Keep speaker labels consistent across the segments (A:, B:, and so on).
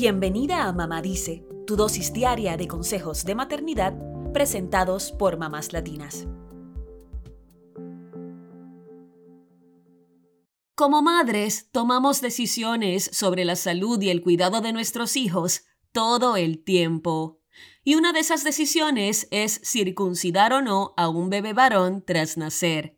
A: Bienvenida a Mamá Dice, tu dosis diaria de consejos de maternidad presentados por mamás latinas. Como madres, tomamos decisiones sobre la salud y el cuidado de nuestros hijos todo el tiempo. Y una de esas decisiones es circuncidar o no a un bebé varón tras nacer.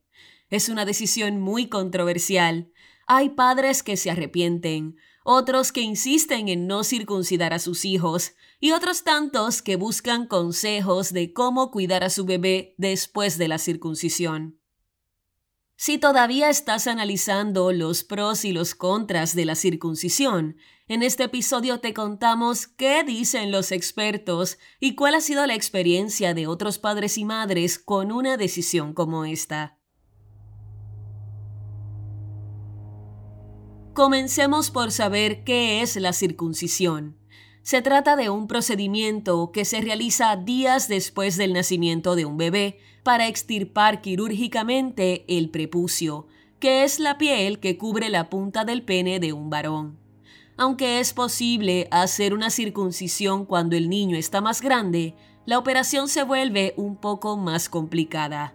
A: Es una decisión muy controversial. Hay padres que se arrepienten, otros que insisten en no circuncidar a sus hijos y otros tantos que buscan consejos de cómo cuidar a su bebé después de la circuncisión. Si todavía estás analizando los pros y los contras de la circuncisión, en este episodio te contamos qué dicen los expertos y cuál ha sido la experiencia de otros padres y madres con una decisión como esta. Comencemos por saber qué es la circuncisión. Se trata de un procedimiento que se realiza días después del nacimiento de un bebé para extirpar quirúrgicamente el prepucio, que es la piel que cubre la punta del pene de un varón. Aunque es posible hacer una circuncisión cuando el niño está más grande, la operación se vuelve un poco más complicada.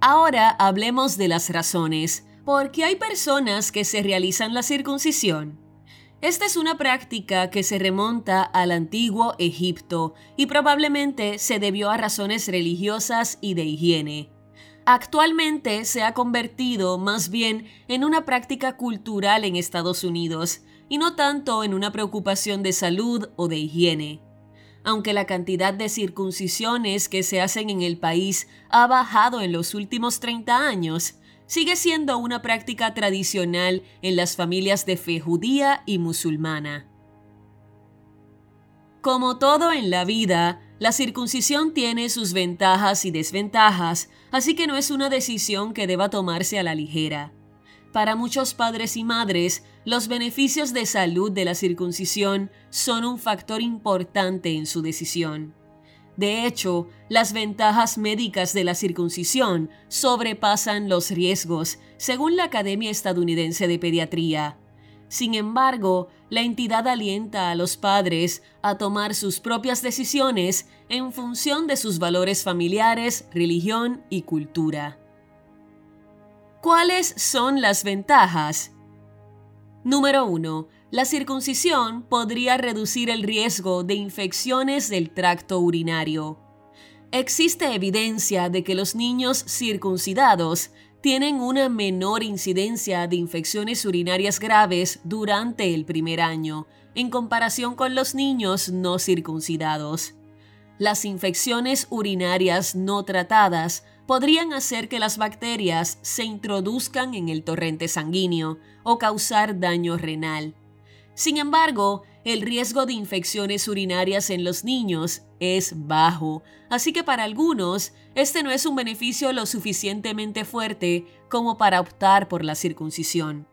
A: Ahora hablemos de las razones porque hay personas que se realizan la circuncisión. Esta es una práctica que se remonta al antiguo Egipto y probablemente se debió a razones religiosas y de higiene. Actualmente se ha convertido más bien en una práctica cultural en Estados Unidos y no tanto en una preocupación de salud o de higiene. Aunque la cantidad de circuncisiones que se hacen en el país ha bajado en los últimos 30 años, sigue siendo una práctica tradicional en las familias de fe judía y musulmana. Como todo en la vida, la circuncisión tiene sus ventajas y desventajas, así que no es una decisión que deba tomarse a la ligera. Para muchos padres y madres, los beneficios de salud de la circuncisión son un factor importante en su decisión. De hecho, las ventajas médicas de la circuncisión sobrepasan los riesgos, según la Academia Estadounidense de Pediatría. Sin embargo, la entidad alienta a los padres a tomar sus propias decisiones en función de sus valores familiares, religión y cultura. ¿Cuáles son las ventajas? Número 1 la circuncisión podría reducir el riesgo de infecciones del tracto urinario. Existe evidencia de que los niños circuncidados tienen una menor incidencia de infecciones urinarias graves durante el primer año, en comparación con los niños no circuncidados. Las infecciones urinarias no tratadas podrían hacer que las bacterias se introduzcan en el torrente sanguíneo o causar daño renal. Sin embargo, el riesgo de infecciones urinarias en los niños es bajo, así que para algunos este no es un beneficio lo suficientemente fuerte como para optar por la circuncisión.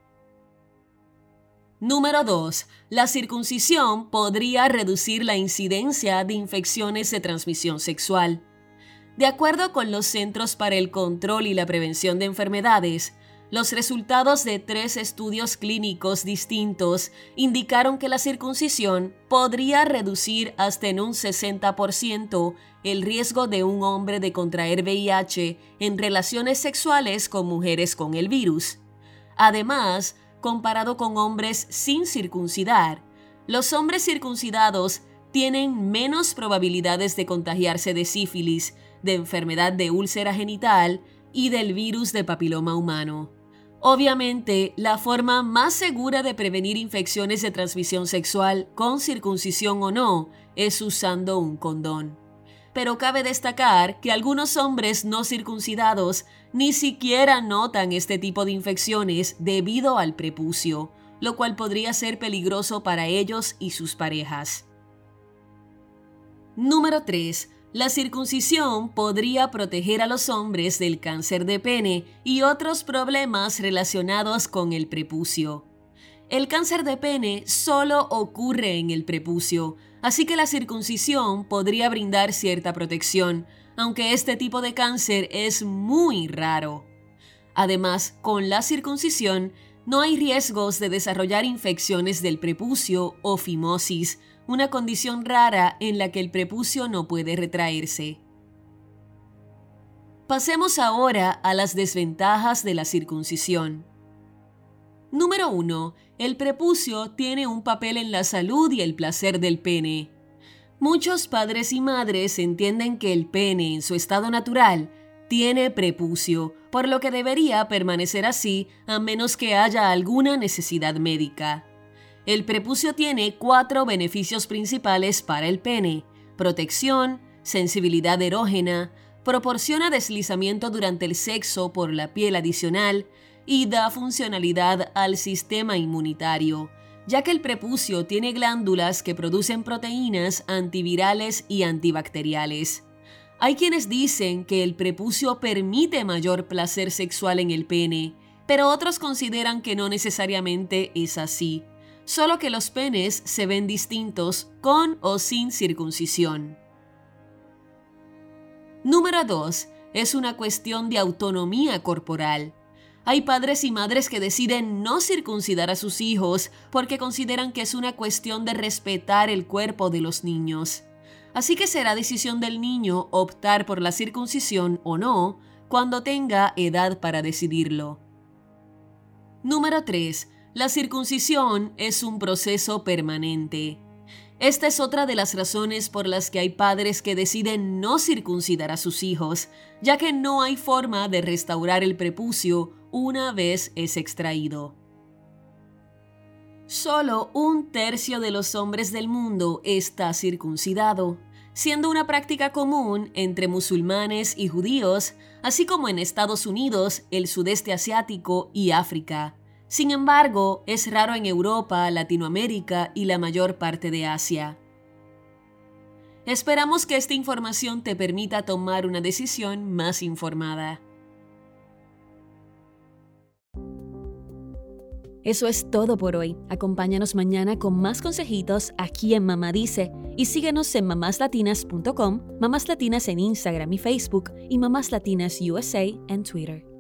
A: Número 2. La circuncisión podría reducir la incidencia de infecciones de transmisión sexual. De acuerdo con los Centros para el Control y la Prevención de Enfermedades, los resultados de tres estudios clínicos distintos indicaron que la circuncisión podría reducir hasta en un 60% el riesgo de un hombre de contraer VIH en relaciones sexuales con mujeres con el virus. Además, comparado con hombres sin circuncidar, los hombres circuncidados tienen menos probabilidades de contagiarse de sífilis, de enfermedad de úlcera genital y del virus de papiloma humano. Obviamente, la forma más segura de prevenir infecciones de transmisión sexual, con circuncisión o no, es usando un condón. Pero cabe destacar que algunos hombres no circuncidados ni siquiera notan este tipo de infecciones debido al prepucio, lo cual podría ser peligroso para ellos y sus parejas. Número 3 la circuncisión podría proteger a los hombres del cáncer de pene y otros problemas relacionados con el prepucio. El cáncer de pene solo ocurre en el prepucio, así que la circuncisión podría brindar cierta protección, aunque este tipo de cáncer es muy raro. Además, con la circuncisión No hay riesgos de desarrollar infecciones del prepucio o fimosis, una condición rara en la que el prepucio no puede retraerse. Pasemos ahora a las desventajas de la circuncisión. Número 1. El prepucio tiene un papel en la salud y el placer del pene. Muchos padres y madres entienden que el pene en su estado natural tiene prepucio, por lo que debería permanecer así a menos que haya alguna necesidad médica. El prepucio tiene cuatro beneficios principales para el pene. Protección, sensibilidad erógena, proporciona deslizamiento durante el sexo por la piel adicional y da funcionalidad al sistema inmunitario, ya que el prepucio tiene glándulas que producen proteínas antivirales y antibacteriales. Hay quienes dicen que el prepucio permite mayor placer sexual en el pene, pero otros consideran que no necesariamente es así solo que los penes se ven distintos con o sin circuncisión. Número 2. Es una cuestión de autonomía corporal. Hay padres y madres que deciden no circuncidar a sus hijos porque consideran que es una cuestión de respetar el cuerpo de los niños. Así que será decisión del niño optar por la circuncisión o no cuando tenga edad para decidirlo. Número 3. La circuncisión es un proceso permanente. Esta es otra de las razones por las que hay padres que deciden no circuncidar a sus hijos, ya que no hay forma de restaurar el prepucio una vez es extraído. Solo un tercio de los hombres del mundo está circuncidado, siendo una práctica común entre musulmanes y judíos, así como en Estados Unidos, el sudeste asiático y África. Sin embargo, es raro en Europa, Latinoamérica y la mayor parte de Asia. Esperamos que esta información te permita tomar una decisión más informada.
B: Eso es todo por hoy. Acompáñanos mañana con más consejitos aquí en Mamá Dice y síguenos en mamáslatinas.com, Mamás Latinas en Instagram y Facebook y Mamás Latinas USA en Twitter.